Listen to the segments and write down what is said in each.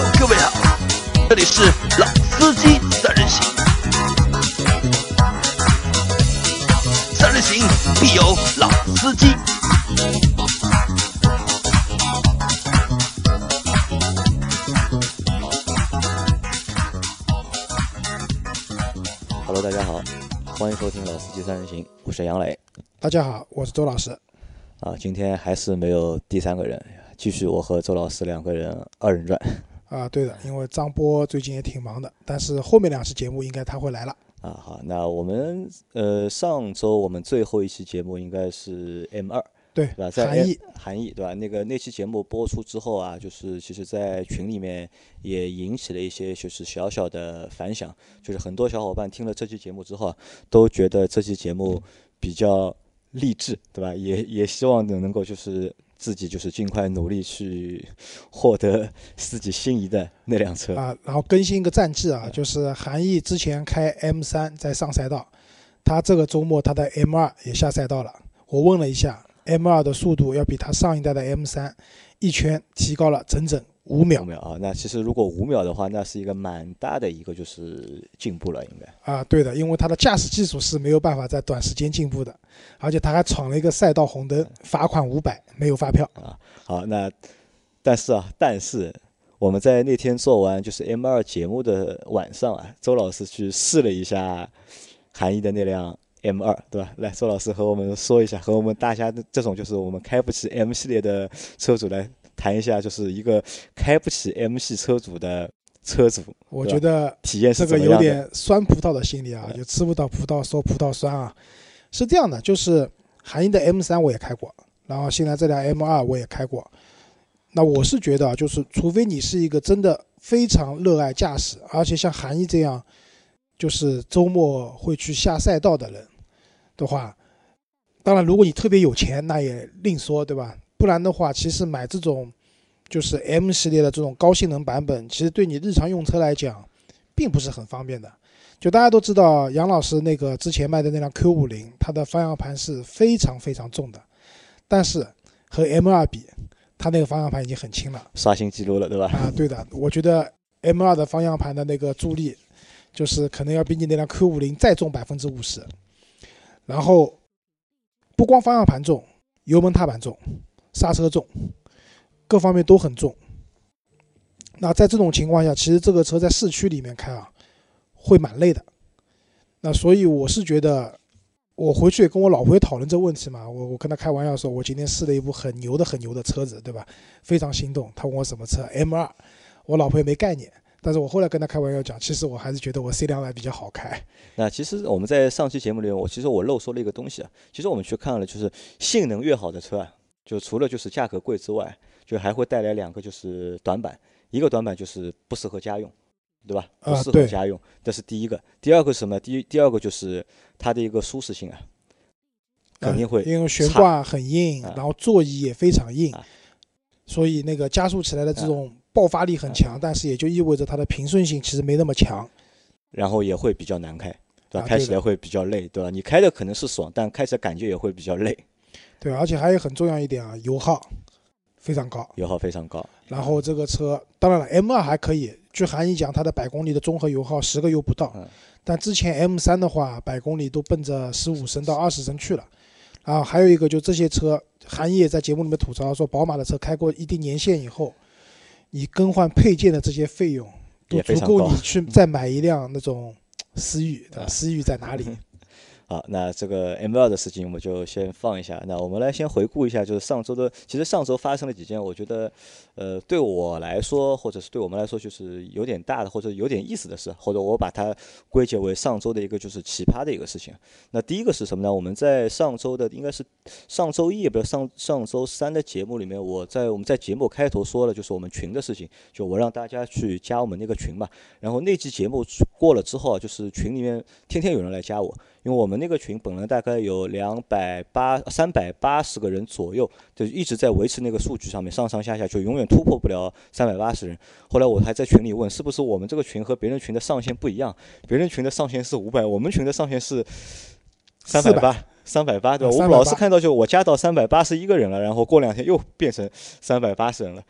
Hello，各位好，这里是老司机三人行，三人行必有老司机。Hello，大家好，欢迎收听《老司机三人行》，我是杨磊大家好，我是周老师。啊。今天还是没有第三个人，继续我和周老师两个人二人转啊，对的，因为张波最近也挺忙的，但是后面两期节目应该他会来了。啊。好，那我们呃上周我们最后一期节目应该是 M 二对对吧？在韩毅 M- 韩毅对吧？那个那期节目播出之后啊，就是其实在群里面也引起了一些就是小小的反响，就是很多小伙伴听了这期节目之后啊，都觉得这期节目比较励志，对吧？也也希望能能够就是自己就是尽快努力去获得 自己心仪的那辆车。啊，然后更新一个战绩啊，就是韩毅之前开 M 三在上赛道，他这个周末他的 M 二也下赛道了。我问了一下，M 二的速度要比他上一代的 M 三一圈提高了整整五秒五秒啊，那其实如果五秒的话，那是一个蛮大的一个就是进步了，应该。啊，对的，因为它的驾驶技术是没有办法在短时间进步的，而且他还闯了一个赛道红灯，罚款五百，没有发票啊。好，那但是啊，但是我们在那天做完就是 M 二节目的晚上啊，周老师去试了一下韩毅的那辆 M 二，对吧？来，周老师和我们说一下，和我们大家的这种就是我们开不起 M 系列的车主来谈一下，就是一个开不起 M 系车主的车主我觉得体验这个有？点酸葡萄的心理啊，就吃不到葡萄说葡萄酸啊。是这样的，就是韩英的 M 三我也开过，然后现在这辆 M 二我也开过。那我是觉得啊，就是除非你是一个真的非常热爱驾驶，而且像韩毅这样，就是周末会去下赛道的人的话，当然如果你特别有钱，那也另说，对吧？不然的话，其实买这种就是 M 系列的这种高性能版本，其实对你日常用车来讲，并不是很方便的。就大家都知道，杨老师那个之前卖的那辆 Q 五零，它的方向盘是非常非常重的，但是和 M 二比，它那个方向盘已经很轻了刷新记录了，对吧？啊。对的，我觉得 M 二的方向盘的那个助力，就是可能要比你那辆 Q 五零再重百分之五十。然后不光方向盘重，油门踏板重，刹车重，各方面都很重。那在这种情况下，其实这个车在市区里面开啊，会蛮累的。那所以我是觉得，我回去也跟我老婆也讨论这个问题嘛。我我跟她开玩笑说，我今天试了一部很牛的很牛的车子，对吧？非常心动。她问我什么车？M 二。我老婆也没概念，但是我后来跟她开玩笑讲，其实我还是觉得我 C 两百比较好开。那其实我们在上期节目里面，我其实我漏说了一个东西啊。其实我们去看了，就是性能越好的车啊，就除了就是价格贵之外，就还会带来两个就是短板。一个短板就是不适合家用，对吧？不适合家用，这是第一个。第二个是什么？第一第二个就是它的一个舒适性啊，肯定会嗯因为悬挂很硬，啊然后座椅也非常硬啊，所以那个加速起来的这种爆发力很强，但是也就意味着它的平顺性其实没那么强。然后也会比较难开，对吧？开起来会比较累，对吧？你开的可能是爽，但开起来感觉也会比较累，对，而且还有很重要一点啊，油耗非常高。油耗非常高。然后这个车，当然了，M 二还可以，据韩毅讲，它的百公里的综合油耗十个油不到嗯，但之前 M 三的话，百公里都奔着十五升到二十升去了。然后还有一个，就这些车，韩毅也在节目里面吐槽说，宝马的车开过一定年限以后，你更换配件的这些费用，都足够你去再买一辆那种思域，对吧？啊思域在哪里？好，那这个 M 二的事情我们就先放一下。那我们来先回顾一下，就是上周的，其实上周发生了几件，我觉得，呃，对我来说，或者是对我们来说，就是有点大的，或者有点意思的事，或者我把它归结为上周的一个就是奇葩的一个事情。那第一个是什么呢？我们在上周的应该是上周一，不是上上周三的节目里面，我在我们在节目开头说了，就是我们群的事情，就我让大家去加我们那个群嘛。然后那期节目过了之后啊，就是群里面天天有人来加我，因为我们那个群本来大概有两百八、三百八十个人左右，就一直在维持那个数据上面，上上下下就永远突破不了三百八十人。后来我还在群里问，是不是我们这个群和别人群的上限不一样？别人群的上限是五百，我们群的上限是三百八。三百八对吧？啊我们老380是看到就我加到三百八十一个人了，然后过两天又变成三百八十人了。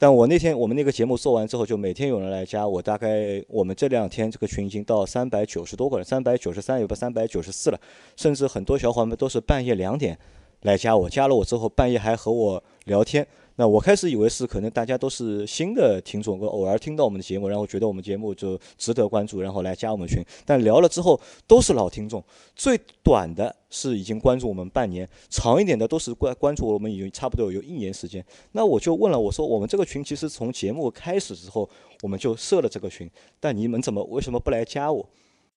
但我那天我们那个节目做完之后，就每天有人来加我，大概我们这两天这个群已经到三百九十多个人，三百九十三有个三百九十四了，甚至很多小伙伴们都是半夜两点来加我，加了我之后半夜还和我聊天。那我开始以为是可能大家都是新的听众，偶尔听到我们的节目，然后觉得我们节目就值得关注，然后来加我们群。但聊了之后都是老听众，最短的是已经关注我们半年，长一点的都是关关注我们已经差不多有一年时间。那我就问了，我说我们这个群其实从节目开始之后我们就设了这个群，但你们怎么为什么不来加我？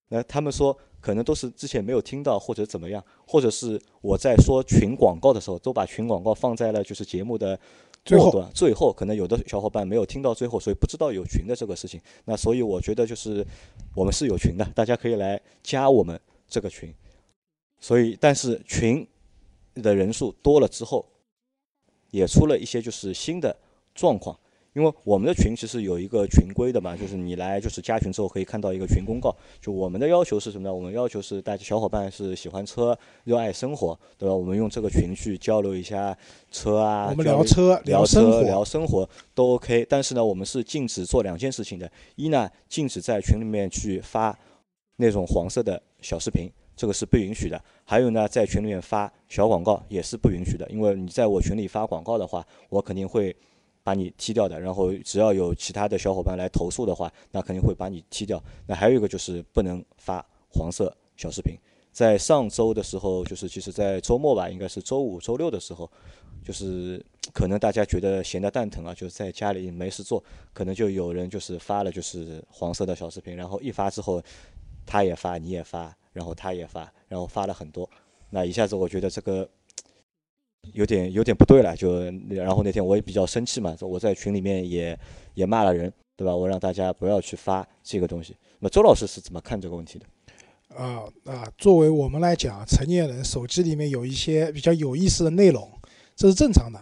那他们说可能都是之前没有听到或者怎么样，或者是我在说群广告的时候都把群广告放在了就是节目的。最后，最后可能有的小伙伴没有听到最后，所以不知道有群的这个事情。那所以我觉得就是我们是有群的，大家可以来加我们这个群。所以，但是群的人数多了之后，也出了一些就是新的状况。因为我们的群其实有一个群规的嘛，就是你来就是加群之后可以看到一个群公告。就我们的要求是什么呢？我们要求是大家小伙伴是喜欢车、热爱生活，对吧？我们用这个群去交流一下车啊，我们聊车、聊生活、聊生活都 OK。但是呢，我们是禁止做两件事情的：一呢，禁止在群里面去发那种黄色的小视频，这个是不允许的；还有呢，在群里面发小广告也是不允许的，因为你在我群里发广告的话，我肯定会。把你踢掉的，然后只要有其他的小伙伴来投诉的话，那肯定会把你踢掉。那还有一个就是不能发黄色小视频。在上周的时候，就是其实，在周末吧，应该是周五、周六的时候，就是可能大家觉得闲得蛋疼啊，就是在家里没事做，可能就有人就是发了就是黄色的小视频，然后一发之后，他也发，你也发，然后他也发，然后发了很多，那一下子我觉得这个。有点有点不对了，就然后那天我也比较生气嘛，我在群里面也也骂了人，对吧？我让大家不要去发这个东西。那周老师是怎么看这个问题的？啊啊，作为我们来讲，成年人手机里面有一些比较有意思的内容，这是正常的。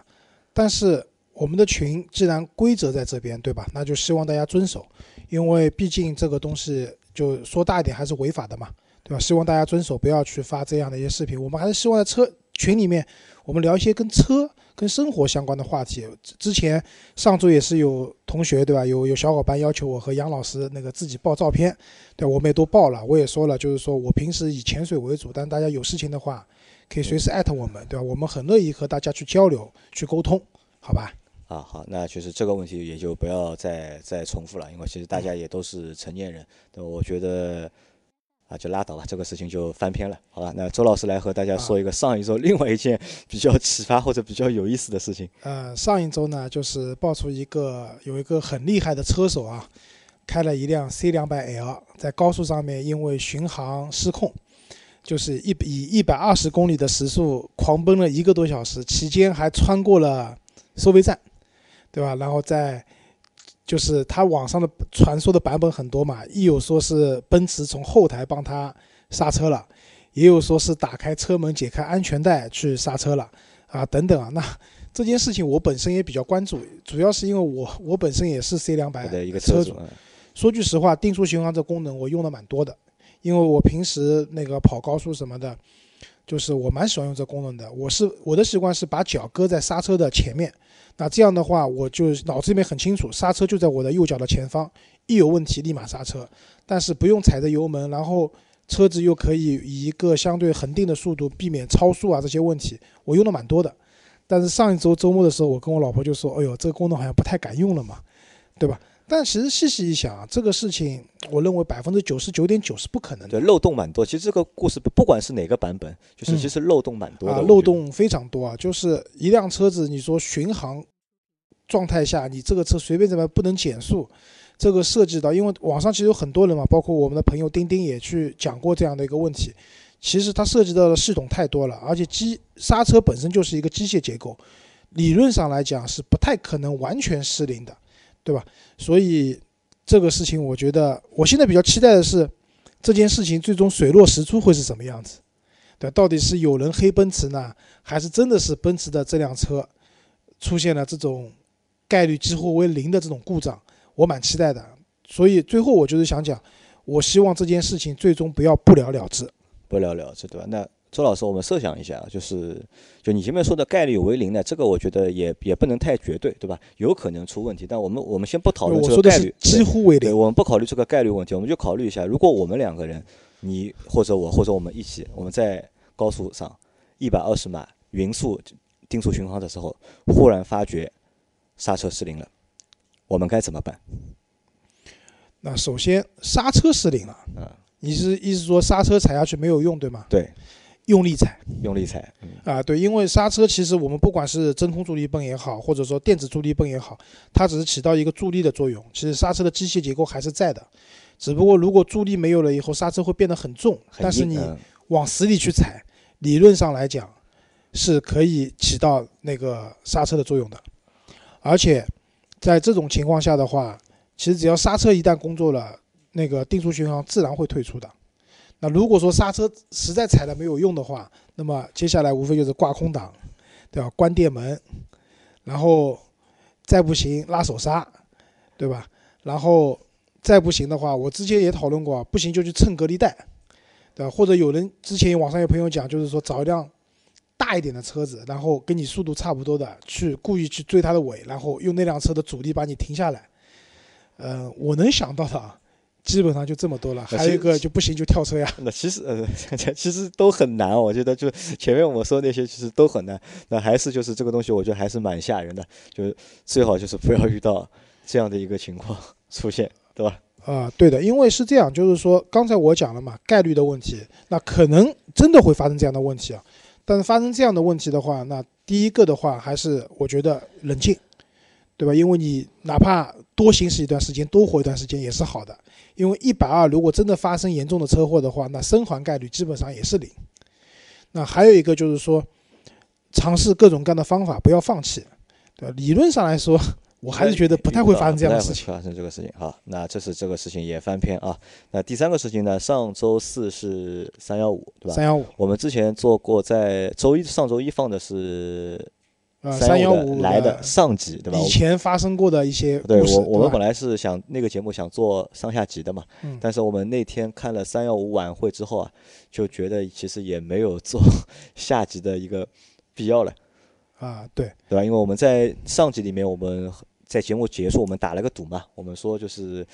但是我们的群既然规则在这边，对吧？那就希望大家遵守，因为毕竟这个东西就说大一点还是违法的嘛，对吧？希望大家遵守，不要去发这样的一些视频。我们还是希望在车群里面。我们聊一些跟车、跟生活相关的话题。之前上周也是有同学，对吧？有有小伙伴要求我和杨老师那个自己报照片，对，我们也都报了。我也说了，就是说我平时以潜水为主，但大家有事情的话，可以随时艾特我们，对吧？我们很乐意和大家去交流、去沟通，好吧？啊，好，那就是这个问题也就不要再再重复了，因为其实大家也都是成年人，那，我觉得。啊，就拉倒吧，这个事情就翻篇了，好吧？那周老师来和大家说一个上一周另外一件比较启发或者比较有意思的事情。呃，上一周呢，就是爆出一个有一个很厉害的车手啊，开了一辆 C 两百 L，在高速上面因为巡航失控，就是一以一百二十公里的时速狂奔了一个多小时，期间还穿过了收费站，对吧？然后在就是他网上的传说的版本很多嘛，一有说是奔驰从后台帮他刹车了，也有说是打开车门解开安全带去刹车了，啊等等啊，那这件事情我本身也比较关注，主要是因为我我本身也是 C 两百的一个车主，说句实话，定速巡航这功能我用的蛮多的，因为我平时那个跑高速什么的，就是我蛮喜欢用这功能的，我是我的习惯是把脚搁在刹车的前面。那这样的话，我就脑子里面很清楚，刹车就在我的右脚的前方，一有问题立马刹车，但是不用踩着油门，然后车子又可以以一个相对恒定的速度避免超速啊这些问题，我用的蛮多的。但是上一周周末的时候，我跟我老婆就说：“哎呦，这个功能好像不太敢用了嘛，对吧？”但其实细细一想，这个事情，我认为百分之九十九点九是不可能的，对漏洞蛮多。其实这个故事不管是哪个版本，就是其实漏洞蛮多的，漏洞非常多啊。就是一辆车子，你说巡航状态下，你这个车随便怎么不能减速，这个涉及到，因为网上其实有很多人嘛，包括我们的朋友丁丁也去讲过这样的一个问题。其实它涉及到的系统太多了，而且机刹车本身就是一个机械结构，理论上来讲是不太可能完全失灵的。对吧？所以这个事情，我觉得我现在比较期待的是，这件事情最终水落石出会是什么样子？对，到底是有人黑奔驰呢，还是真的是奔驰的这辆车出现了这种概率几乎为零的这种故障？我蛮期待的。所以最后我就是想讲，我希望这件事情最终不要不了了之。不了了之，对吧？那周老师，我们设想一下，就是就你前面说的概率为零呢，这个我觉得也也不能太绝对，对吧？有可能出问题，但我们我们先不讨论这个概率，几乎为，零。我们不考虑这个概率问题，我们就考虑一下，如果我们两个人，你或者我或者我们一起，我们在高速上一百二十码匀速定速巡航的时候，忽然发觉刹车失灵了，我们该怎么办？那首先刹车失灵了，嗯，你是意思说刹车踩下去没有用，对吗？对，用力踩用力踩，嗯啊，对，因为刹车其实我们不管是真空助力泵也好，或者说电子助力泵也好，它只是起到一个助力的作用。其实刹车的机械结构还是在的，只不过如果助力没有了以后，刹车会变得很重，很但是你往死里去踩，理论上来讲是可以起到那个刹车的作用的。而且在这种情况下的话，其实只要刹车一旦工作了，那个定速巡航自然会退出的。那如果说刹车实在踩了没有用的话，那么接下来无非就是挂空挡，对吧？关电门，然后再不行拉手刹，对吧？然后再不行的话，我之前也讨论过，不行就去蹭隔离带，对吧？或者有人之前网上有朋友讲，就是说找一辆大一点的车子，然后跟你速度差不多的，去故意去追它的尾，然后用那辆车的阻力把你停下来。呃，我能想到的啊，基本上就这么多了。还有一个就不行就跳车呀。那其实呃，其实都很难，我觉得就前面我说那些其实都很难。那还是就是这个东西，我觉得还是蛮吓人的，就是最好就是不要遇到这样的一个情况出现，对吧？啊、对的，因为是这样，就是说刚才我讲了嘛，概率的问题，那可能真的会发生这样的问题啊。但是发生这样的问题的话，那第一个的话还是我觉得冷静，对吧？因为你哪怕多行驶一段时间，多活一段时间也是好的。因为一百二如果真的发生严重的车祸的话，那生还概率基本上也是零。那还有一个就是说，尝试各种各样的方法，不要放弃，对吧？理论上来说，我还是觉得不太会发生这样的事情。发生这个事情。好，那这是这个事情也翻篇啊。那第三个事情呢？上周四是三幺五，对吧？三幺五，我们之前做过，在周一上周一放的是呃，三幺幺五来的上级，对吧？以前发生过的一些对，我，我们本来是想那个节目想做上下级的嘛，嗯但是我们那天看了三幺五晚会之后啊，就觉得其实也没有做 下级的一个必要了，啊，对，对吧？因为我们在上级里面，我们在节目结束，我们打了个赌嘛，我们说就是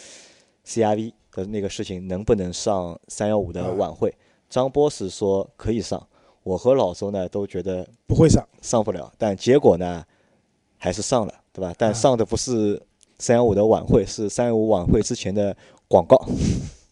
CRV 的那个事情能不能上三幺五的啊晚会，张波是说可以上，我和老周呢都觉得不会上，上不了，但结果呢，还是上了，对吧？但啊上的不是三幺五的晚会，是三幺五晚会之前的广告。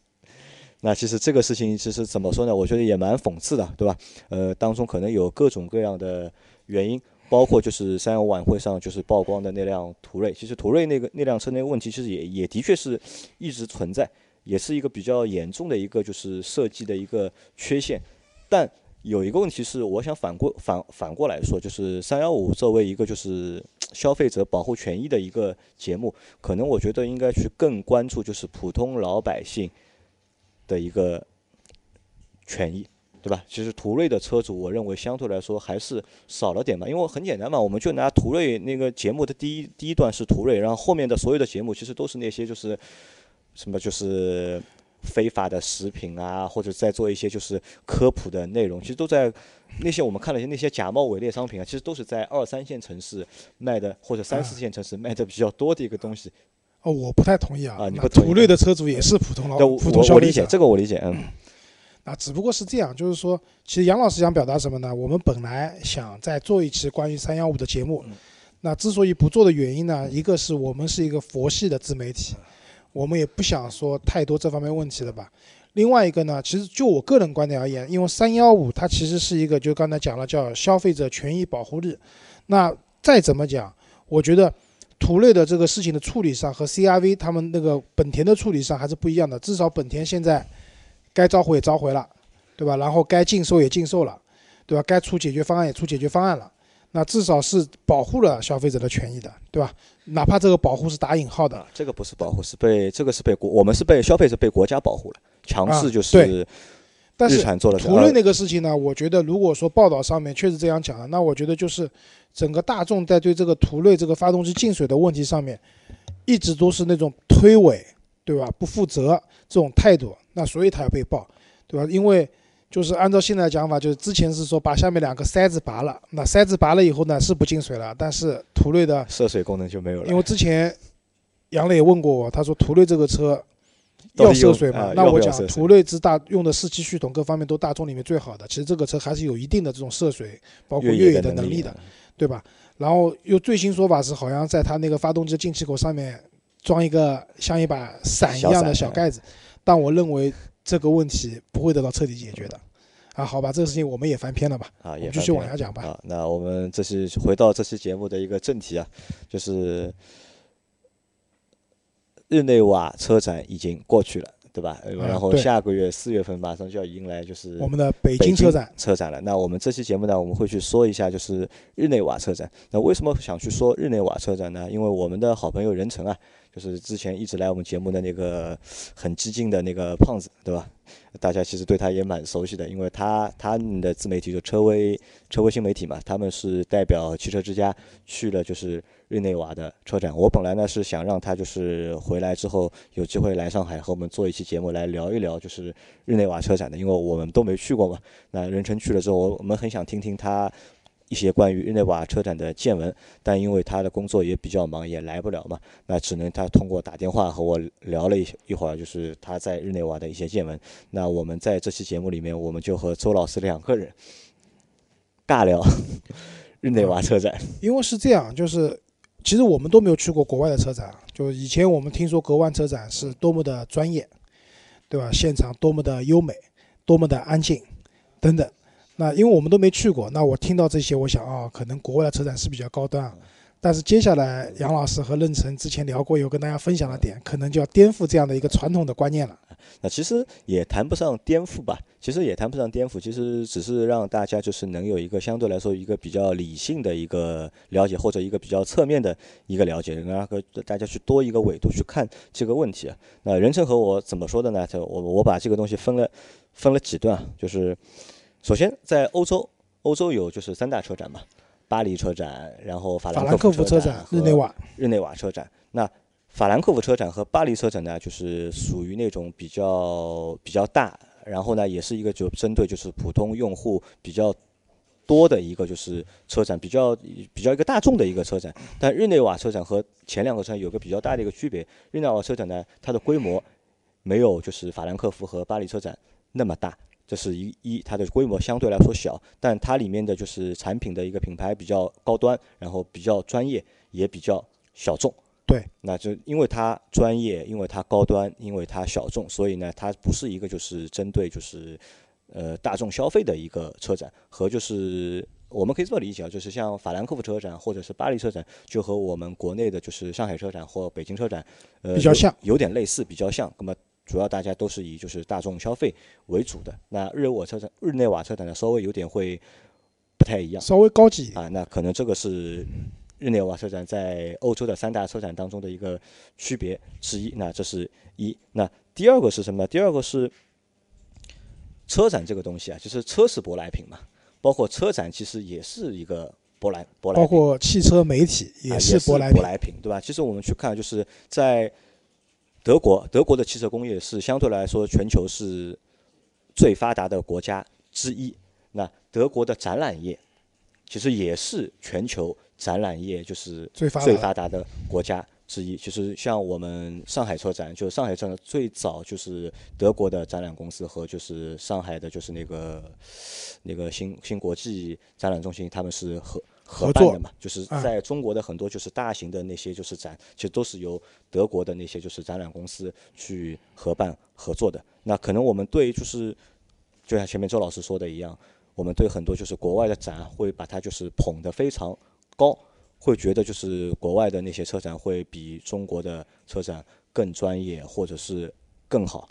那其实这个事情其实怎么说呢？我觉得也蛮讽刺的，对吧？呃，当中可能有各种各样的原因，包括就是三幺五晚会上就是曝光的那辆途锐，其实途锐那个那辆车那个问题，其实也也的确是一直存在，也是一个比较严重的一个就是设计的一个缺陷，但。有一个问题是，我想反过反反过来说，就是三幺五作为一个就是 消费者保护权益的一个节目，可能我觉得应该去更关注就是普通老百姓的一个权益，对吧？其实途锐的车主，我认为相对来说还是少了点吧，因为很简单嘛，我们就拿途锐那个节目的第一第一段是途锐，然后后面的所有的节目其实都是那些就是什么就是非法的食品啊，或者在做一些就是科普的内容，其实都在那些我们看了一些那些假冒伪劣商品啊，其实都是在二三线城市卖的，或者三四线城市卖的比较多的一个东西。哦，我不太同意啊。那啊你不同意途锐的车主也是普通老那我普通消费者我我理解，这个我理解，嗯，那，只不过是这样，就是说，其实杨老师想表达什么呢？我们本来想再做一期关于三幺五的节目，嗯那之所以不做的原因呢，一个是我们是一个佛系的自媒体，我们也不想说太多这方面问题了吧。另外一个呢，其实就我个人观点而言，因为三幺五它其实是一个，就刚才讲了叫消费者权益保护日，那再怎么讲，我觉得途锐的这个事情的处理上和 CRV 他们那个本田的处理上还是不一样的，至少本田现在该召回也召回了，对吧？然后该禁售也禁售了，对吧？该出解决方案也出解决方案了，那至少是保护了消费者的权益的，对吧？哪怕这个保护是打引号的，啊，这个不是保护，是被这个是被国，我们是被消费者被国家保护了，强啊势就对是但是途锐那个事情呢，我觉得如果说报道上面确实这样讲了，那我觉得就是整个大众在对这个途锐这个发动机进水的问题上面，一直都是那种推诿，对吧？不负责这种态度，那所以他要被报，对吧？因为就是按照现在的讲法，就是之前是说把下面两个塞子拔了，那塞子拔了以后呢是不进水了，但是途锐的，涉水功能就没有了。因为之前杨磊问过我，他说途锐这个车要涉水吗？啊那我讲途锐之大用的四驱系统各方面都大众里面最好的，其实这个车还是有一定的这种涉水，包括越野的能力的力，，对吧？然后又最新说法是，好像在它那个发动机进气口上面装一个像一把伞一样的小盖子，但我认为这个问题不会得到彻底解决的。啊，好吧，这个事情我们也翻篇了吧？啊，也继续往下讲吧。啊，那我们这是回到这期节目的一个正题啊，就是日内瓦车展已经过去了，对吧？然后下个月四月份马上就要迎来就是我们的北北京车展，车展了。那我们这期节目呢，我们会去说一下就是日内瓦车展。那为什么想去说日内瓦车展呢？因为我们的好朋友任成啊，就是之前一直来我们节目的那个很激进的那个胖子，对吧？大家其实对他也蛮熟悉的，因为他他们的自媒体就车威车威新媒体嘛，他们是代表汽车之家去了就是日内瓦的车展。我本来呢是想让他就是回来之后有机会来上海和我们做一期节目来聊一聊就是日内瓦车展的，因为我们都没去过嘛。那任成去了之后，我们很想听听他一些关于日内瓦车展的见闻，但因为他的工作也比较忙，也来不了嘛，那只能他通过打电话和我聊了一一会儿，就是他在日内瓦的一些见闻。那我们在这期节目里面，我们就和周老师两个人 尬聊 日内瓦车展。因为是这样，就是其实我们都没有去过国外的车展，就是以前我们听说国外车展是多么的专业，对吧？现场多么的优美，多么的安静，等等。那因为我们都没去过，那我听到这些，我想啊、可能国外的车展是比较高端啊。但是接下来杨老师和任成之前聊过，有跟大家分享的点，可能就要颠覆这样的一个传统的观念了。那其实也谈不上颠覆吧，其实也谈不上颠覆，其实只是让大家就是能有一个相对来说一个比较理性的一个了解，或者一个比较侧面的一个了解，然后大家去多一个维度去看这个问题啊。那任成和我怎么说的呢？就我我把这个东西分了分了几段啊，就是首先在欧洲，欧洲有就是三大车展嘛，巴黎车展，然后法兰克福福车车展、和日内瓦，日内瓦车展。那法兰克福车展和巴黎车展呢，就是属于那种比较比较大，然后呢，也是一个就针对就是普通用户比较多的一个就是车展，比较比较一个大众的一个车展。但日内瓦车展和前两个车展有个比较大的一个区别，日内瓦车展呢，它的规模没有就是法兰克福和巴黎车展那么大。这是一一，它的规模相对来说小，但它里面的就是产品的一个品牌比较高端，然后比较专业，也比较小众。对，那就因为它专业，因为它高端，因为它小众，所以呢，它不是一个就是针对就是呃大众消费的一个车展，和就是我们可以这么理解啊，就是像法兰克福车展或者是巴黎车展，就和我们国内的就是上海车展或北京车展，呃，比较像有点类似，比较像。那么主要大家都是以就是大众消费为主的。那日瓦车展、日内瓦车展呢，稍微有点会不太一样。稍微高级一点。啊，那可能这个是日内瓦车展在欧洲的三大车展当中的一个区别之一。那这是一。那第二个是什么呢？第二个是车展这个东西啊，就是车是舶来品嘛，包括车展其实也是一个舶来舶来品。包括汽车媒体啊也是舶来品，品，对吧？其实我们去看，就是在德国，德国的汽车工业是相对来说全球是最发达的国家之一。那德国的展览业其实也是全球展览业就是最发达的国家之一。其实像我们上海车展，就是上海车展最早就是德国的展览公司和就是上海的就是那个那个新新国际展览中心，他们是合合合作办的嘛，就是啊在中国的很多就是大型的那些就是展，其实都是由德国的那些就是展览公司去合办合作的。那可能我们对就是就像前面周老师说的一样，我们对很多就是国外的展会把它就是捧得非常高，会觉得就是国外的那些车展会比中国的车展更专业或者是更好。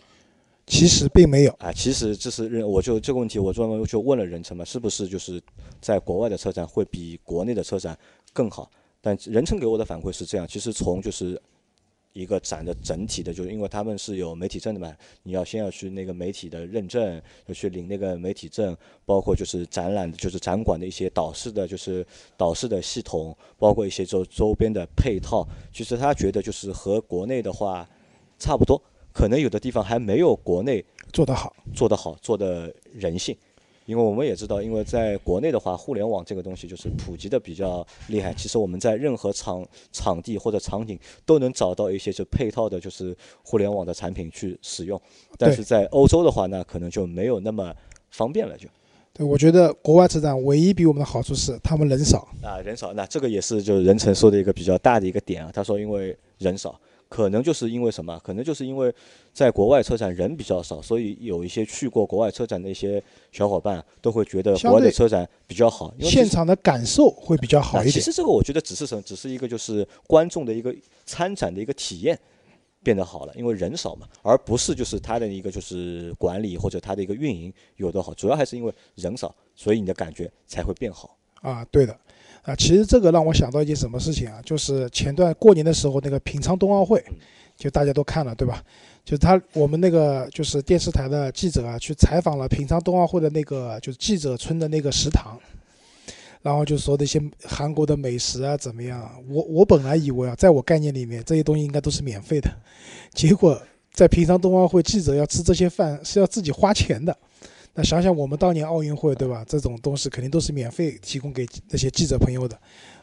其实并没有。啊，其实这是认，我就这个问题，我专门就问了任成嘛，是不是就是在国外的车展会比国内的车展更好？但任成给我的反馈是这样，其实从就是一个展的整体的，就是因为他们是有媒体证的嘛，你要先要去那个媒体的认证，要去领那个媒体证，包括就是展览，就是展馆的一些导视的，就是导视的系统，包括一些周周边的配套，其实他觉得就是和国内的话差不多。可能有的地方还没有国内做得好，做得好，做的人性。因为我们也知道，因为在国内的话，互联网这个东西就是普及的比较厉害。其实我们在任何场场地或者场景都能找到一些就配套的，就是互联网的产品去使用。但是在欧洲的话，那可能就没有那么方便了。就对，我觉得国外车展唯一比我们的好处是他们人少啊，人少。那这个也是就是任成说的一个比较大的一个点啊。他说，因为人少。可能就是因为什么？可能就是因为在国外车展人比较少，所以有一些去过国外车展的一些小伙伴都会觉得国外的车展比较好，现场的感受会比较好一点。其实这个我觉得只是什么，只是一个就是观众的一个参展的一个体验变得好了，因为人少嘛，而不是就是它的一个就是管理或者它的一个运营有的好，主要还是因为人少，所以你的感觉才会变好。啊，对的。啊，其实这个让我想到一件什么事情啊？就是前段过年的时候，那个平昌冬奥会，就大家都看了，对吧？就他我们那个就是电视台的记者啊，去采访了平昌冬奥会的那个就是记者村的那个食堂，然后就说那些韩国的美食啊怎么样？我我本来以为啊，在我概念里面这些东西应该都是免费的，结果在平昌冬奥会，记者要吃这些饭是要自己花钱的。那想想我们当年奥运会，对吧？这种东西肯定都是免费提供给那些记者朋友的。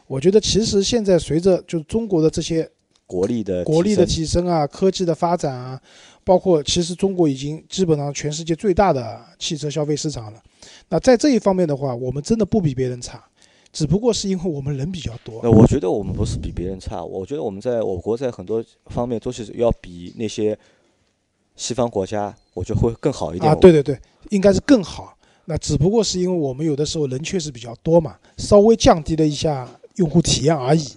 我觉得其实现在随着就是中国的这些国力的国力的提升啊，科技的发展啊，包括其实中国已经基本上全世界最大的汽车消费市场了。那在这一方面的话，我们真的不比别人差，只不过是因为我们人比较多。那我觉得我们不是比别人差，我觉得我们在我国在很多方面都是要比那些。西方国家，我觉得会更好一点啊！对对对，应该是更好。那只不过是因为我们有的时候人确实比较多嘛，稍微降低了一下用户体验而已。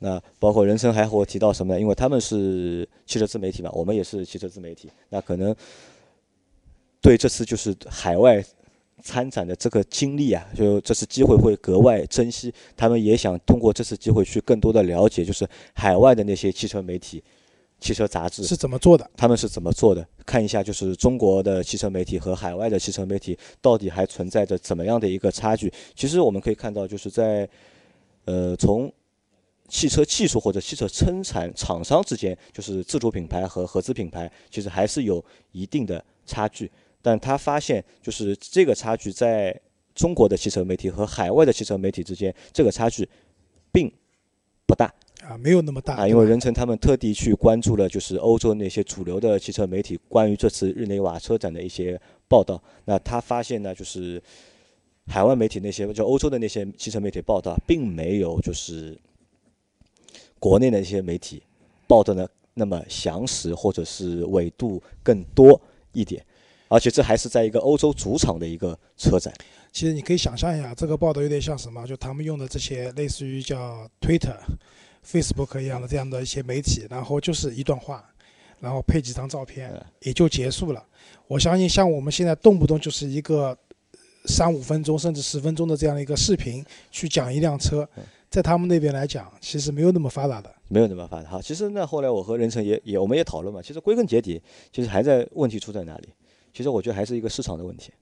那包括人生还和我提到什么呢？因为他们是汽车自媒体嘛，我们也是汽车自媒体。那可能对这次就是海外参展的这个经历啊，就这次机会会格外珍惜。他们也想通过这次机会去更多的了解，就是海外的那些汽车媒体。汽车杂志是怎么做的？他们是怎么做的？看一下，就是中国的汽车媒体和海外的汽车媒体到底还存在着怎么样的一个差距？其实我们可以看到，就是在呃，从汽车技术或者汽车生产厂商之间，就是自主品牌和合资品牌，其实还是有一定的差距。但他发现，就是这个差距在中国的汽车媒体和海外的汽车媒体之间，这个差距并不大。啊，没有那么大啊，因为任成他们特地去关注了，就是欧洲那些主流的汽车媒体关于这次日内瓦车展的一些报道。那他发现呢，就是海外媒体那些，就欧洲的那些汽车媒体报道，并没有就是国内的一些媒体报的呢那么详实，或者是纬度更多一点。而且这还是在一个欧洲主场的一个车展。其实你可以想象一下，这个报道有点像什么？就他们用的这些类似于叫 Twitter。Facebook 一样的这样的一些媒体，然后就是一段话，然后配几张照片，也就结束了。我相信像我们现在动不动就是一个三五分钟甚至十分钟的这样的一个视频去讲一辆车，在他们那边来讲，其实没有那么发达的，没有那么发达。好，其实呢后来我和任成也也我们也讨论嘛，其实归根结底，其实还在问题出在哪里？其实我觉得还是一个市场的问题。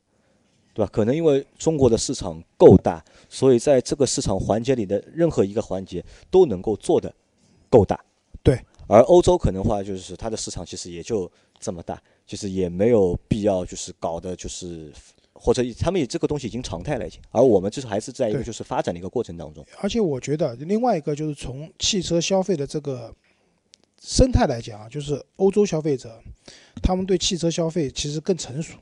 对吧？可能因为中国的市场够大，所以在这个市场环节里的任何一个环节都能够做的够大。对。而欧洲可能话就是它的市场其实也就这么大，其实也没有必要就是搞的，就是或者他们以这个东西已经常态了已经。而我们就是还是在一个就是发展的一个过程当中。而且我觉得另外一个就是从汽车消费的这个生态来讲啊，就是欧洲消费者他们对汽车消费其实更成熟。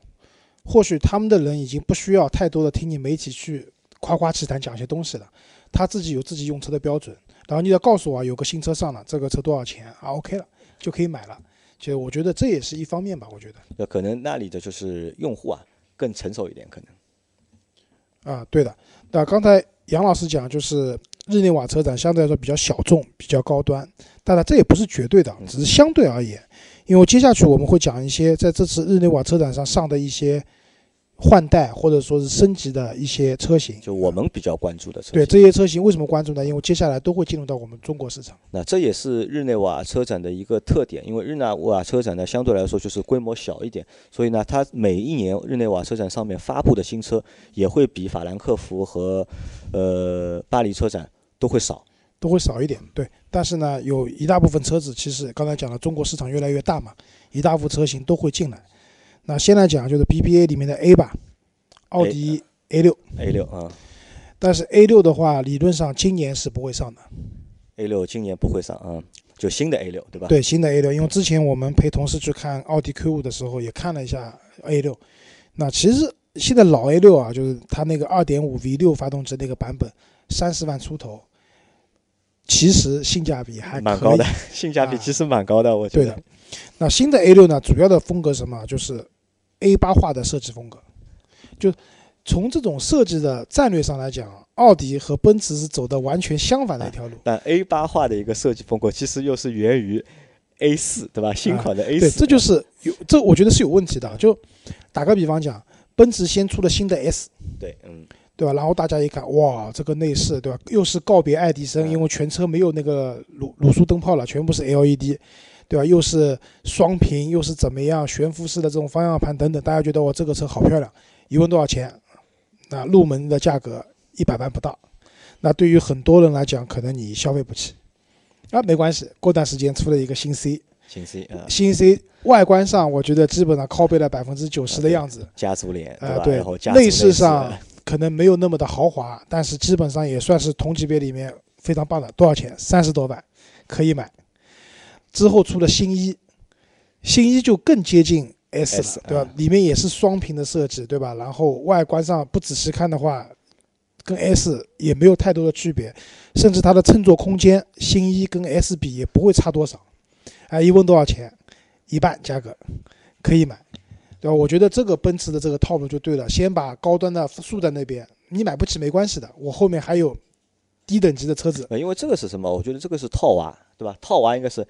或许他们的人已经不需要太多的听你媒体去夸夸其谈讲些东西了，他自己有自己用车的标准，然后你要告诉我有个新车上了，这个车多少钱啊？OK 了就可以买了。其实我觉得这也是一方面吧，我觉得。那可能那里的就是用户啊更成熟一点，可能。啊，对的。那刚才杨老师讲就是日内瓦车展相对来说比较小众、比较高端，当然这也不是绝对的，只是相对而言。因为接下去我们会讲一些在这次日内瓦车展上上的一些。换代或者说是升级的一些车型，就我们比较关注的车型。对这些车型为什么关注呢？因为接下来都会进入到我们中国市场。那这也是日内瓦车展的一个特点，因为日内瓦车展呢相对来说就是规模小一点，所以呢它每一年日内瓦车展上面发布的新车也会比法兰克福和呃巴黎车展都会少，都会少一点。对，但是呢有一大部分车子其实刚才讲了，中国市场越来越大嘛，一大部分车型都会进来。那先来讲就是 BBA 里面的 A 吧，奥迪 A 六 A 六啊但是 A 六的话，理论上今年是不会上的。，A 六今年不会上啊，就新的 A 六对吧？，对，新的 A 六，因为之前我们陪同事去看奥迪 Q 五的时候，也看了一下 A 六。那其实现在老 A 六啊，就是它那个二点五 V 六发动机那个版本，三十万出头，其实性价比还蛮高的。性价比啊其实蛮高的，我觉得对的。那新的 A 六呢，主要的风格什么？就是 A 八化的设计风格。就从这种设计的战略上来讲，奥迪和奔驰是走的完全相反的一条路。但 A 八化的一个设计风格，其实又是源于 A 四对吧？新款的 A 啊对，四，这就是有这，我觉得是有问题的。就打个比方讲，奔驰先出了新的 S，对，嗯，对吧？然后大家一看，哇，这个内饰，对吧？又是告别爱迪生，嗯因为全车没有那个卤卤素灯泡了，全部是 LED，对吧？又是双屏，又是怎么样悬浮式的这种方向盘等等，大家觉得我，这个车好漂亮。一问多少钱？那入门的价格一百万不到。那对于很多人来讲，可能你消费不起。啊，没关系，过段时间出了一个新 C，新 C 啊，新 C 外观上我觉得基本上拷贝了百分之九十的样子，家族脸吧？啊对内饰饰上可能没有那么的豪华，但是基本上也算是同级别里面非常棒的。多少钱？三十多万，可以买。之后出了新一，新一就更接近 S 了 S，对吧啊？里面也是双屏的设计，对吧？然后外观上不仔细看的话，跟 S 也没有太多的区别，甚至它的乘坐空间，新一跟 S 比也不会差多少。哎，一问多少钱？一半价格，可以买，对吧？我觉得这个奔驰的这个套路就对了，先把高端的竖在那边，你买不起没关系的，我后面还有低等级的车子呃因为这个是什么？我觉得这个是套娃，对吧？套娃应该是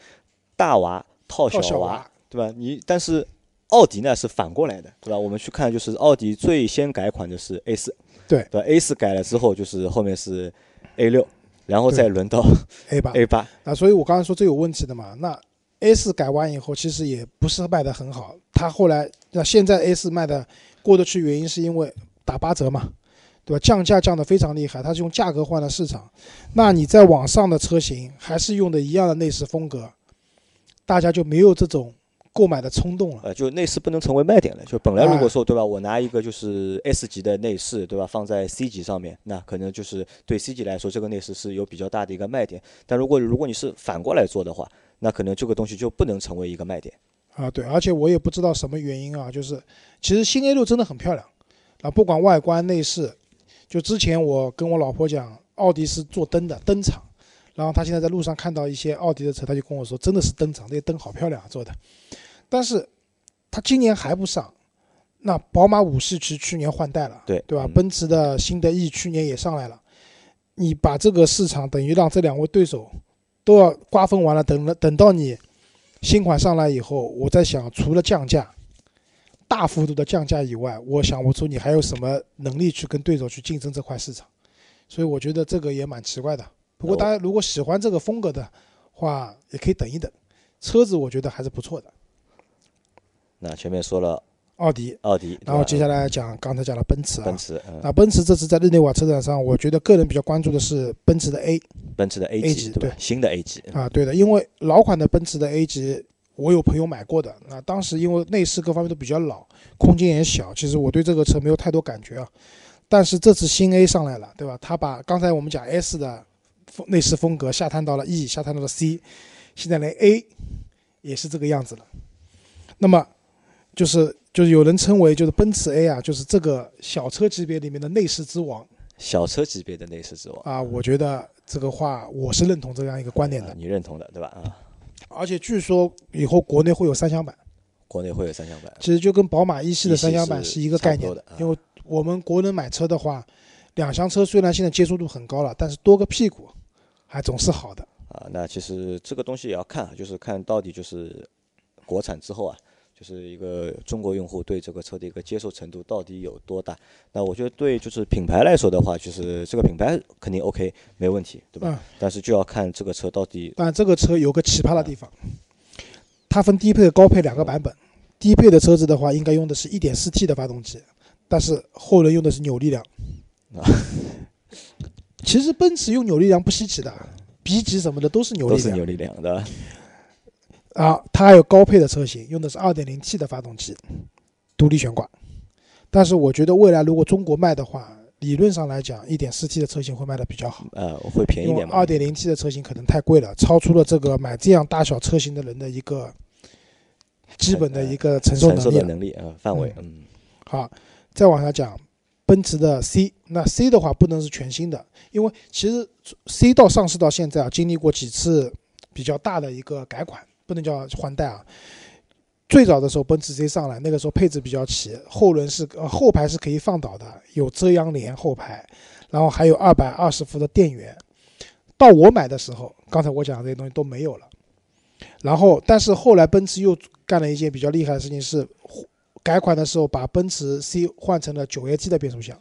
大娃套套小娃，娃，对吧？你但是奥迪呢是反过来的，对吧？我们去看，就是奥迪最先改款的是 A 四，对对吧？A 四改了之后，就是后面是 A 六，然后再轮到 A 八 A 八，啊，所以我刚刚说这有问题的嘛。那 A 四改完以后，其实也不是卖的很好。它后来那现在 A 四卖的过得去，原因是因为打八折嘛，对吧？降价降得非常厉害，它是用价格换了市场。那你在网上的车型还是用的一样的内饰风格，大家就没有这种购买的冲动了。呃，就内饰不能成为卖点了。就本来如哎果说对吧，我拿一个就是 S 级的内饰，对吧，放在 C 级上面，那可能就是对 C 级来说，这个内饰是有比较大的一个卖点。但如果如果你是反过来做的话，那可能这个东西就不能成为一个卖点。啊，对，而且我也不知道什么原因啊，就是其实新 A 六真的很漂亮啊，不管外观内饰，就之前我跟我老婆讲，奥迪是做灯的灯厂，然后他现在在路上看到一些奥迪的车，他就跟我说，真的是灯厂，那些灯好漂亮啊做的，但是他今年还不上，那宝马五系其实去年换代了，对对吧？嗯奔驰的新的 E 去年也上来了，你把这个市场等于让这两位对手都要瓜分完了，等了等到你新款上来以后，我在想，除了降价，大幅度的降价以外，我想不出你还有什么能力去跟对手去竞争这块市场，所以我觉得这个也蛮奇怪的。不过哦大家如果喜欢这个风格的话，也可以等一等，车子我觉得还是不错的。那前面说了奥迪，奥迪，然后接下来来讲刚才讲了奔驰啊奔，驰，嗯，那奔驰这次在日内瓦车展上，我觉得个人比较关注的是奔驰的 A 奔驰的 A A 级级对？对新的 A 级，啊，对的，因为老款的奔驰的 A 级，我有朋友买过的，那当时因为内饰各方面都比较老，空间也小，其实我对这个车没有太多感觉啊。但是这次新 A 上来了，对吧？它把刚才我们讲 S 的风内饰风格下探到了 E，下探到了 C，现在连 A 也是这个样子了。那么就是就是有人称为就是奔驰 A 啊，就是这个小车级别里面的内饰之王小车级别的内饰之王，啊。我觉得这个话我是认同这样一个观点的。啊你认同的对吧？啊，而且据说以后国内会有三厢版，国内会有三厢版，其实就跟宝马一系的三厢版是是一个概念因为我们国人买车的话，两厢车虽然现在接受度很高了，但是多个屁股还总是好的。啊，那其实这个东西也要看啊，就是看到底就是国产之后啊，就是一个中国用户对这个车的一个接受程度到底有多大。那我觉得对就是品牌来说的话，就是这个品牌肯定 OK 没问题，对吧？嗯，但是就要看这个车到底但这个车有个奇葩的地方，它分低配和高配两个版本。低配的车子的话，应该用的是 1.4T 的发动机，但是后轮用的是扭力梁。啊 其实奔驰用扭力梁不稀奇的，B 级什么的都是扭力梁都是扭力梁的。啊。它还有高配的车型，用的是 2.0T 的发动机。独立悬挂。但是我觉得未来如果中国卖的话，理论上来讲，1.4T 的车型会卖的比较好。呃，会便宜一点嘛？2.0T 的车型可能太贵了，超出了这个买这样大小车型的人的一个基本的一个承受承受能力了。的能力啊、呃范围，嗯，好，再往下讲，奔驰的 C，那 C 的话不能是全新的，因为其实 C 到上市到现在啊，经历过几次比较大的一个改款，不能叫换代啊。最早的时候，奔驰 C 上来，那个时候配置比较齐，后轮是呃后排是可以放倒的，有遮阳帘后排，然后还有二百二十伏的电源。到我买的时候，刚才我讲的这些东西都没有了。然后，但是后来奔驰又干了一件比较厉害的事情是，改款的时候把奔驰 C 换成了九 AT 的变速箱。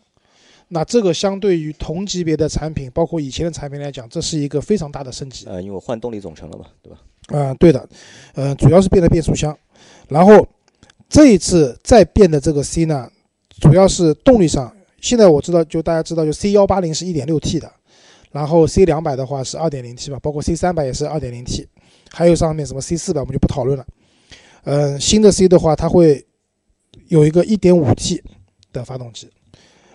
那这个相对于同级别的产品，包括以前的产品来讲，这是一个非常大的升级。呃，因为换动力总成了嘛，对吧？啊、对的，呃，主要是变了变速箱，然后这一次再变的这个 C 呢，主要是动力上。现在我知道，就大家知道，就 C 幺八零是一点六 T 的，然后 C 两百的话是二点零 T 吧，包括 C 三百也是二点零 T，还有上面什么 C 四百我们就不讨论了。嗯、新的 C 的话，它会有一个一点五 T 的发动机，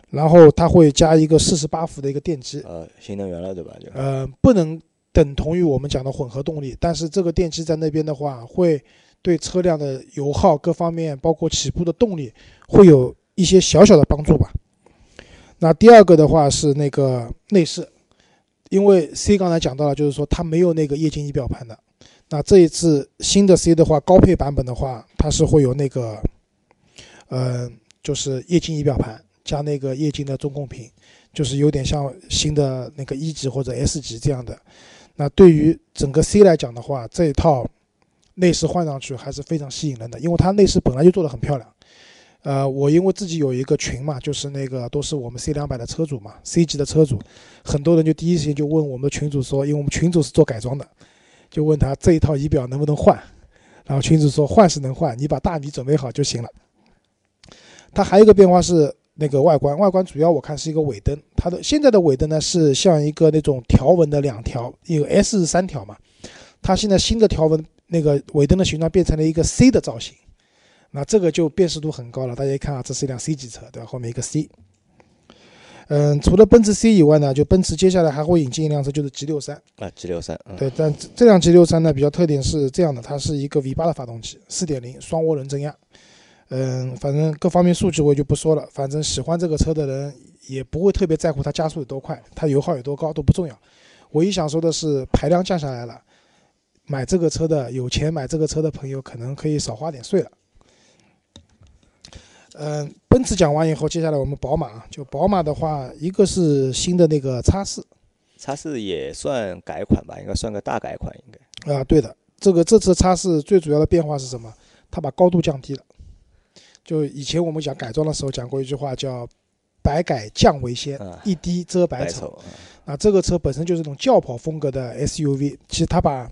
然后它会加一个四十八伏的一个电机，呃，新能源了，对吧？就呃，不能等同于我们讲的混合动力，但是这个电机在那边的话，会对车辆的油耗各方面，包括起步的动力，会有一些小小的帮助吧。那第二个的话是那个内饰，因为 C 刚才讲到了，就是说它没有那个液晶仪表盘的。那这一次新的 C 的话，高配版本的话，它是会有那个，呃，就是液晶仪表盘加那个液晶的中控屏。就是有点像新的那个一级或者 S 级这样的。那对于整个 C 来讲的话，这一套内饰换上去还是非常吸引人的，因为它内饰本来就做的很漂亮。呃，我因为自己有一个群嘛，就是那个都是我们 C 两百的车主嘛，C 级的车主，很多人就第一时间就问我们的群主说，因为我们群主是做改装的，就问他这一套仪表能不能换，然后群主说换是能换，你把大米准备好就行了。它还有一个变化是那个外观，外观主要我看是一个尾灯，它的现在的尾灯呢是像一个那种条纹的两条，有 S 三条嘛，它现在新的条纹那个尾灯的形状变成了一个 C 的造型，那这个就辨识度很高了。大家一看啊，这是一辆 C 级车，对吧？后面一个 C。嗯，除了奔驰 C 以外呢，就奔驰接下来还会引进一辆车，就是 G 六三。啊，G 六三，嗯，对，但这这辆 G 六三呢，比较特点是这样的，它是一个 V 八的发动机，四点零双涡轮增压。嗯，反正各方面数据我就不说了，反正喜欢这个车的人也不会特别在乎它加速有多快，它油耗有多高都不重要。唯一想说的是排量降下来了，买这个车的有钱买这个车的朋友可能可以少花点税了。嗯，奔驰讲完以后，接下来我们宝马啊，就宝马的话，一个是新的那个叉四，叉四也算改款吧，应该算个大改款，应该。啊，对的，这个这次叉四最主要的变化是什么？它把高度降低了。就以前我们讲改装的时候讲过一句话，叫“百改降为先啊，一低遮百丑”。白丑，嗯啊，这个车本身就是一种轿跑风格的 SUV，其实它把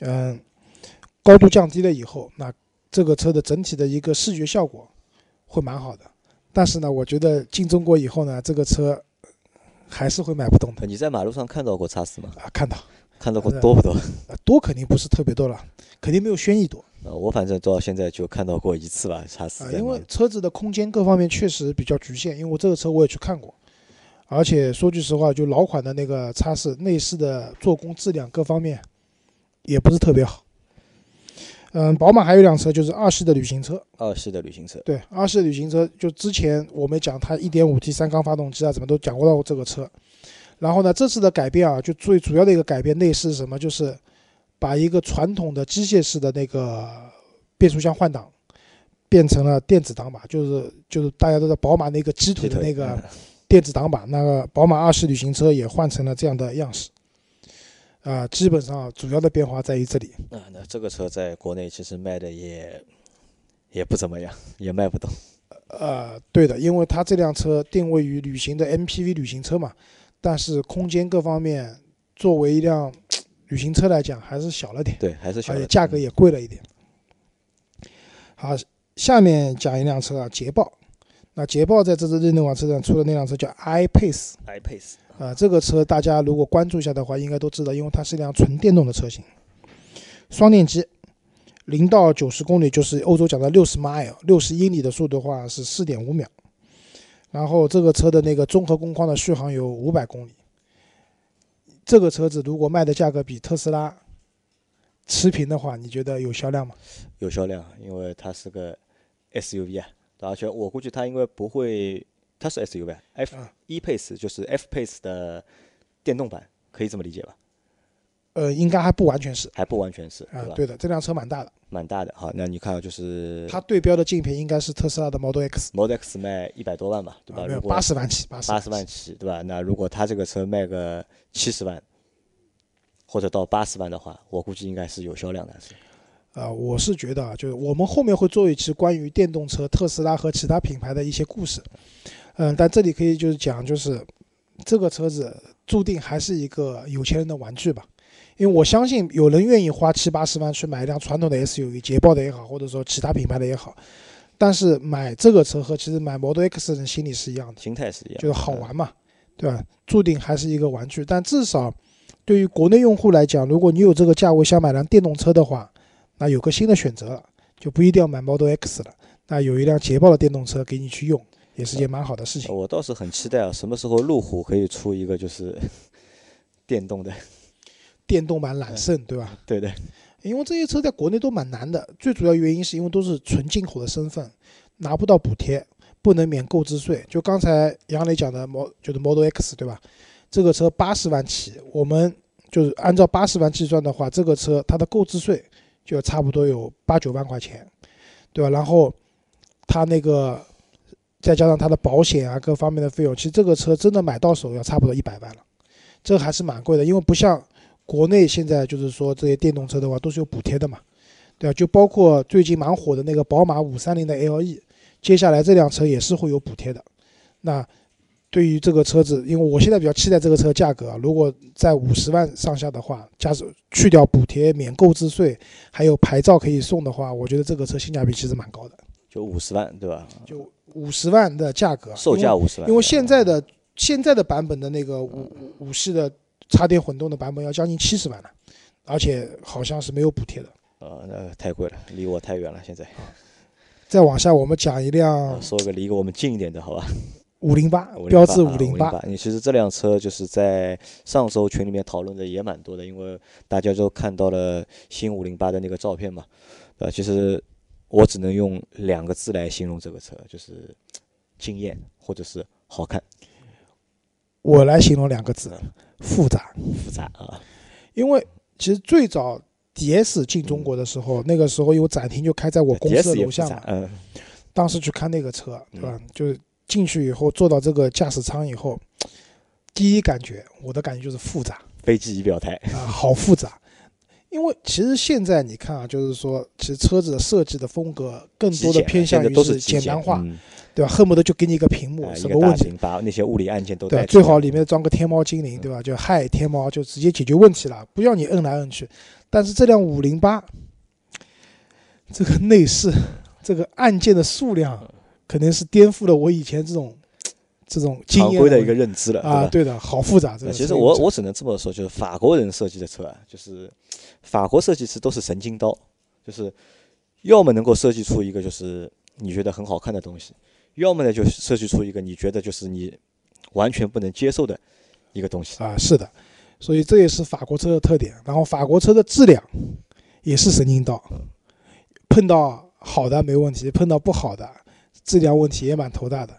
嗯、高度降低了以后，那这个车的整体的一个视觉效果会蛮好的。但是呢，我觉得进中国以后呢，这个车还是会买不动的呃你在马路上看到过叉四吗？啊。看到看到过多不多？啊，多肯定不是特别多了，肯定没有轩逸多。呃，我反正到现在就看到过一次吧，叉四啊，在马路。因为车子的空间各方面确实比较局限，因为我这个车我也去看过，而且说句实话，就老款的那个叉四内饰的做工质量各方面也不是特别好。嗯，宝马还有一辆车就是二系的旅行车，二系的旅行车，对，二系的旅行车就之前我们讲它 1.5T 三缸发动机啊，怎么都讲过到这个车。然后呢，这次的改变啊，就最主要的一个改变内饰是什么？就是把一个传统的机械式的那个变速箱换挡，变成了电子挡把，就是就是大家都知道宝马那个鸡腿的那个嗯电子挡把，那个宝马二系旅行车也换成了这样的样式。啊、基本上主要的变化在于这里。啊，那这个车在国内其实卖的也也不怎么样，也卖不动。呃，对的，因为它这辆车定位于旅行的 MPV 旅行车嘛，但是空间各方面作为一辆旅行车来讲还是小了点，对，还是小的。而且价格也贵了一点。好，下面讲一辆车啊，捷豹。那捷豹在这次日内瓦车展出的那辆车叫 iPace，iPace 啊，这个车大家如果关注一下的话，应该都知道，因为它是一辆纯电动的车型，双电机，零到九十公里就是欧洲讲的六十 mile，六十英里的速度的话是四点五秒。然后这个车的那个综合工况的续航有五百公里。这个车子如果卖的价格比特斯拉持平的话，你觉得有销量吗？有销量，因为它是个 SUV 啊，而且我估计它应该不会，它是 SUV，F 啊 E Pace 就是 F Pace 的电动版，可以这么理解吧？呃，应该还不完全是还不完全是，啊对，的，这辆车蛮大的，蛮大的。好，那你看啊就是它对标的竞品应该是特斯拉的 Model X，Model X 卖一百多万吧，对吧？啊，没有如果八十万起，八十八十万起，对吧？那如果它这个车卖个七十万，或者到八十万的话，我估计应该是有销量的。是啊，我是觉得啊，就是我们后面会做一期关于电动车特斯拉和其他品牌的一些故事，嗯，但这里可以就是讲，就是这个车子注定还是一个有钱人的玩具吧，因为我相信有人愿意花七八十万去买一辆传统的 SUV，捷豹的也好，或者说其他品牌的也好，但是买这个车和其实买 Model X 的人心里是一样的，心态是一样的，就是好玩嘛，对吧？注定还是一个玩具，但至少对于国内用户来讲，如果你有这个价位想买辆电动车的话，那有个新的选择了，就不一定要买 Model X 了。那有一辆捷豹的电动车给你去用，也是件蛮好的事情。我倒是很期待啊，什么时候路虎可以出一个就是 电动的？电动版揽胜，对吧？对对，因为这些车在国内都蛮难的，最主要原因是因为都是纯进口的身份，拿不到补贴，不能免购置税。就刚才杨磊讲的 Mo 就是 Model X 对吧？这个车八十万起，我们就是按照八十万计算的话，这个车它的购置税就差不多有八九万块钱，对吧？然后它那个再加上它的保险啊各方面的费用，其实这个车真的买到手要差不多一百万了，这还是蛮贵的，因为不像国内现在就是说这些电动车的话都是有补贴的嘛，对吧？就包括最近蛮火的那个宝马五三零的 LE，接下来这辆车也是会有补贴的。那对于这个车子，因为我现在比较期待这个车价格啊，如果在五十万上下的话，加上去掉补贴、免购置税，还有牌照可以送的话，我觉得这个车性价比其实蛮高的，就五十万，对吧？就五十万的价格，售价五十万，因为现在的现在的版本的那个五五五系的插电混动的版本要将近七十万了，而且好像是没有补贴的。呃，那太贵了，离我太远了。现在再往下，我们讲一辆呃说个离我们近一点的，好吧？五零八，标致啊五零八。你其实这辆车就是在上周群里面讨论的也蛮多的，因为大家都看到了新五零八的那个照片嘛。呃，其实我只能用两个字来形容这个车，就是 惊艳或者是好看、我来形容两个字：复杂。复杂啊。因为其实最早 DS 进中国的时候，那个时候有展厅就开在我公司的楼下嘛，，嗯，当时去看那个车，对吧？嗯就是进去以后坐到这个驾驶舱以后，第一感觉，我的感觉就是复杂飞机仪表台，啊，好复杂。因为其实现在你看啊，就是说，其实车子的设计的风格更多的偏向于是简单化，嗯对吧？恨不得就给你一个屏幕，什么问题把那些物理按键都对最好里面装个天猫精灵，对吧？就嗨天猫，就直接解决问题了，不要你摁来摁去。但是这辆五零八，这个内饰，这个按键的数量，肯定是颠覆了我以前这种这种常规的一个认知了，啊，吧？对的，好复杂。这个呃其实我我只能这么说，就是法国人设计的车啊，就是法国设计师都是神经刀，就是要么能够设计出一个就是你觉得很好看的东西，要么呢就设计出一个你觉得就是你完全不能接受的一个东西。啊，是的，所以这也是法国车的特点。然后法国车的质量也是神经刀，碰到好的没问题，碰到不好的质量问题也蛮头大的。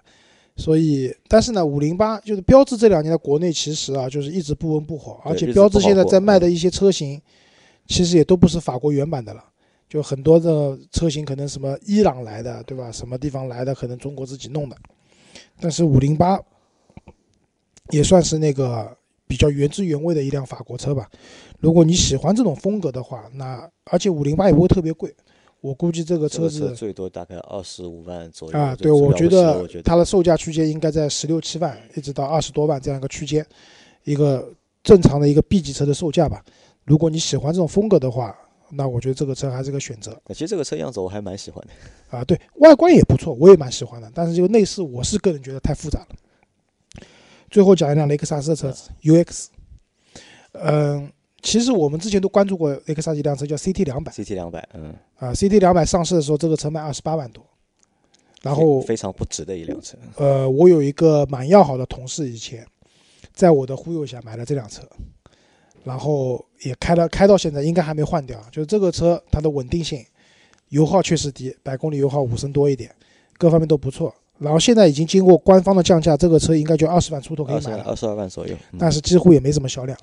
所以，但是呢，五零八就是标致这两年在国内其实啊，就是一直不温不火，而且标致现在在卖的一些车型，其实也都不是法国原版的了。就很多的车型可能什么伊朗来的，对吧？什么地方来的，可能中国自己弄的。但是五零八也算是那个比较原汁原味的一辆法国车吧。如果你喜欢这种风格的话，那而且五零八也不会特别贵，我估计这个车子最多大概二十五万左右啊，对我觉得它的售价区间应该在十六七万一直到二十多万这样一个区间，一个正常的一个 B 级车的售价吧。如果你喜欢这种风格的话，那我觉得这个车还是个选择其实这个车样子我还蛮喜欢的。啊。对外观也不错，我也蛮喜欢的，但是这个内饰我是个人觉得太复杂了。最后讲一辆雷克萨斯的车子 UX，嗯，其其实我们之前都关注过雷克萨斯一辆车叫 CT 两百 CT 两百，嗯，啊，CT 两百上市的时候，这个车卖二十八万多。然后非常不值的一辆车。呃，我有一个蛮要好的同事，以前在我的忽悠下买了这辆车，然后也开了，开到现在应该还没换掉。就是这个车它的稳定性，油耗确实低，百公里油耗五升多一点，各方面都不错。然后现在已经经过官方的降价，这个车应该就二十万出头可以买了，二十二万左右。但是几乎也没什么销量。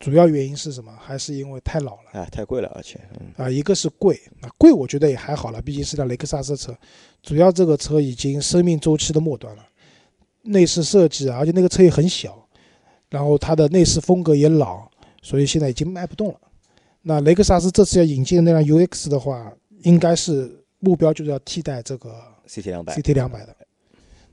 主要原因是什么？还是因为太老了啊，太贵了，而且啊，一个是贵，啊贵我觉得也还好了，毕竟是辆雷克萨斯车。主要这个车已经生命周期的末端了，内饰设计啊，而且那个车也很小，然后它的内饰风格也老，所以现在已经卖不动了。那雷克萨斯这次要引进的那辆 UX 的话，应该是目标就是要替代这个 CT 两百，CT 两百的。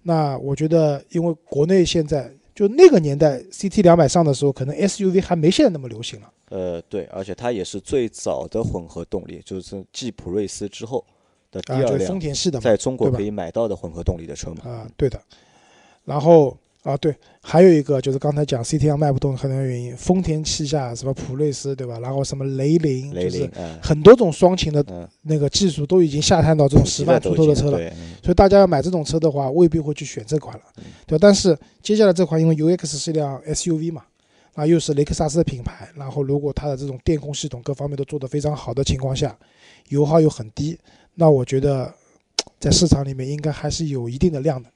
那我觉得，因为国内现在。就那个年代，CT 两百上的时候，可能 SUV 还没现在那么流行了。呃，对，而且它也是最早的混合动力，就是继普锐斯之后的第二辆丰田系的，在中国可以买到的混合动力的车嘛。啊，对的。然后。啊，对，还有一个就是刚才讲 C T 上卖不动很多原因，丰田旗下什么普锐斯对吧？然后什么雷凌，就是很多种双擎的那个技术都已经下探到这种十万出头的车了，所以大家要买这种车的话，未必会去选这款了，对但是接下来这款因为 U X 是一辆 S U V 嘛，啊又是雷克萨斯的品牌，然后如果它的这种电控系统各方面都做得非常好的情况下，油耗又很低，那我觉得在市场里面应该还是有一定的量的。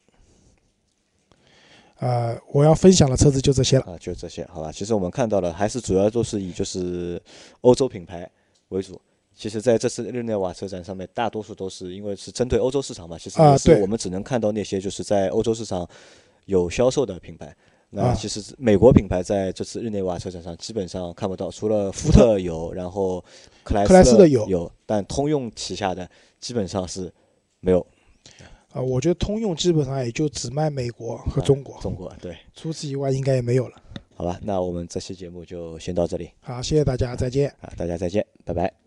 呃，我要分享的车子就这些了啊，就这些，好吧。其实我们看到了，还是主要都是以就是欧洲品牌为主。其实在这次日内瓦车展上面，大多数都是因为是针对欧洲市场嘛，其实也是我们只能看到那些就是在欧洲市场有销售的品牌。那其实美国品牌在这次日内瓦车展上基本上看不到，除了福特有，然后克莱斯的有，有，但通用旗下的基本上是没有。啊，我觉得通用基本上也就只卖美国和中国，中国对，除此以外应该也没有了。好吧，那我们这期节目就先到这里。好，谢谢大家，再见。啊，大家再见，拜拜。